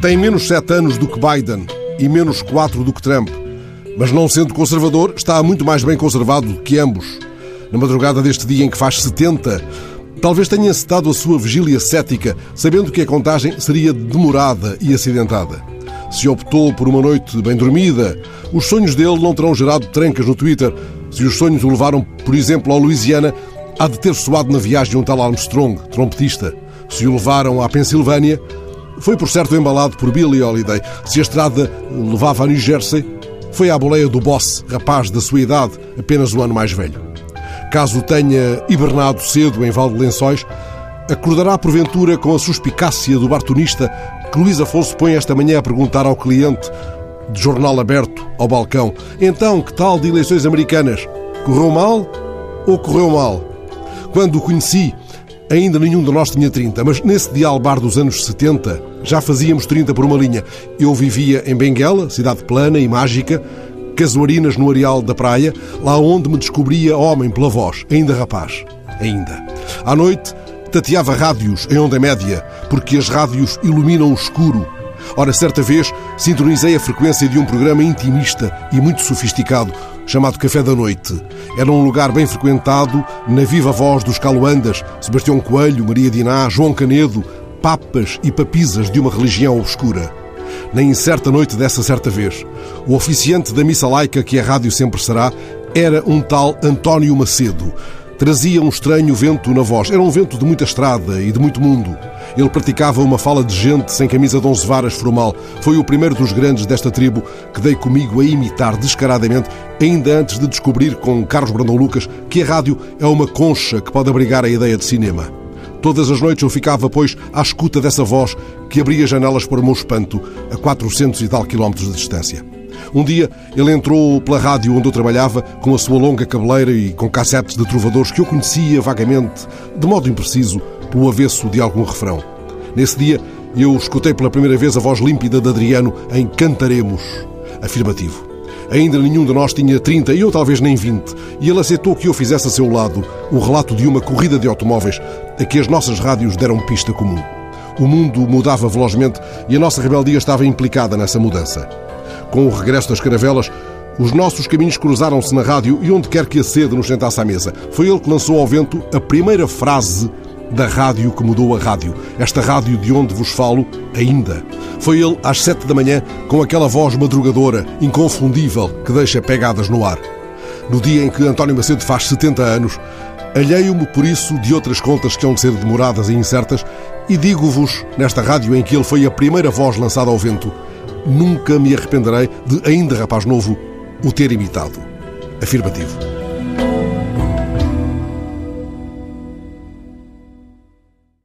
Tem menos sete anos do que Biden e menos quatro do que Trump. Mas não sendo conservador, está muito mais bem conservado do que ambos. Na madrugada deste dia em que faz 70, talvez tenha citado a sua vigília cética, sabendo que a contagem seria demorada e acidentada. Se optou por uma noite bem dormida, os sonhos dele não terão gerado trancas no Twitter. Se os sonhos o levaram, por exemplo, ao Louisiana, há de ter soado na viagem um tal Armstrong, trompetista. Se o levaram à Pensilvânia, foi por certo embalado por Billy Holiday. Se a estrada levava a New Jersey, foi à boleia do boss, rapaz da sua idade, apenas um ano mais velho. Caso tenha hibernado cedo em Val de Lençóis, acordará porventura com a suspicácia do bartonista que Luís Afonso põe esta manhã a perguntar ao cliente, de jornal aberto ao balcão: Então, que tal de eleições americanas? Correu mal ou correu mal? Quando o conheci, ainda nenhum de nós tinha 30, mas nesse dialbar dos anos 70 já fazíamos 30 por uma linha. Eu vivia em Benguela, cidade plana e mágica, casuarinas no areal da praia, lá onde me descobria homem pela voz, ainda rapaz. Ainda. À noite, tateava rádios em onda média, porque as rádios iluminam o escuro. Ora, certa vez, sintonizei a frequência de um programa intimista e muito sofisticado, chamado Café da Noite. Era um lugar bem frequentado na viva voz dos Caloandas, Sebastião Coelho, Maria Diná, João Canedo, papas e papisas de uma religião obscura. Na incerta noite dessa certa vez, o oficiante da missa laica que a rádio sempre será era um tal António Macedo, trazia um estranho vento na voz. Era um vento de muita estrada e de muito mundo. Ele praticava uma fala de gente sem camisa de onze varas formal. Foi o primeiro dos grandes desta tribo que dei comigo a imitar descaradamente, ainda antes de descobrir com Carlos Brandão Lucas que a rádio é uma concha que pode abrigar a ideia de cinema. Todas as noites eu ficava, pois, à escuta dessa voz que abria janelas para o meu espanto, a 400 e tal quilómetros de distância. Um dia ele entrou pela rádio onde eu trabalhava com a sua longa cabeleira e com cassetes de trovadores que eu conhecia vagamente, de modo impreciso, pelo avesso de algum refrão. Nesse dia eu escutei pela primeira vez a voz límpida de Adriano em Cantaremos. Afirmativo. Ainda nenhum de nós tinha 30 e eu talvez nem 20, e ele aceitou que eu fizesse a seu lado o relato de uma corrida de automóveis a que as nossas rádios deram pista comum. O mundo mudava velozmente e a nossa rebeldia estava implicada nessa mudança. Com o regresso das caravelas, os nossos caminhos cruzaram-se na rádio e onde quer que a sede nos sentasse à mesa. Foi ele que lançou ao vento a primeira frase da rádio que mudou a rádio. Esta rádio de onde vos falo ainda. Foi ele às sete da manhã com aquela voz madrugadora, inconfundível, que deixa pegadas no ar. No dia em que António Macedo faz 70 anos, alheio-me por isso de outras contas que hão de ser demoradas e incertas e digo-vos, nesta rádio em que ele foi a primeira voz lançada ao vento, Nunca me arrependerei de, ainda rapaz novo, o ter imitado. Afirmativo.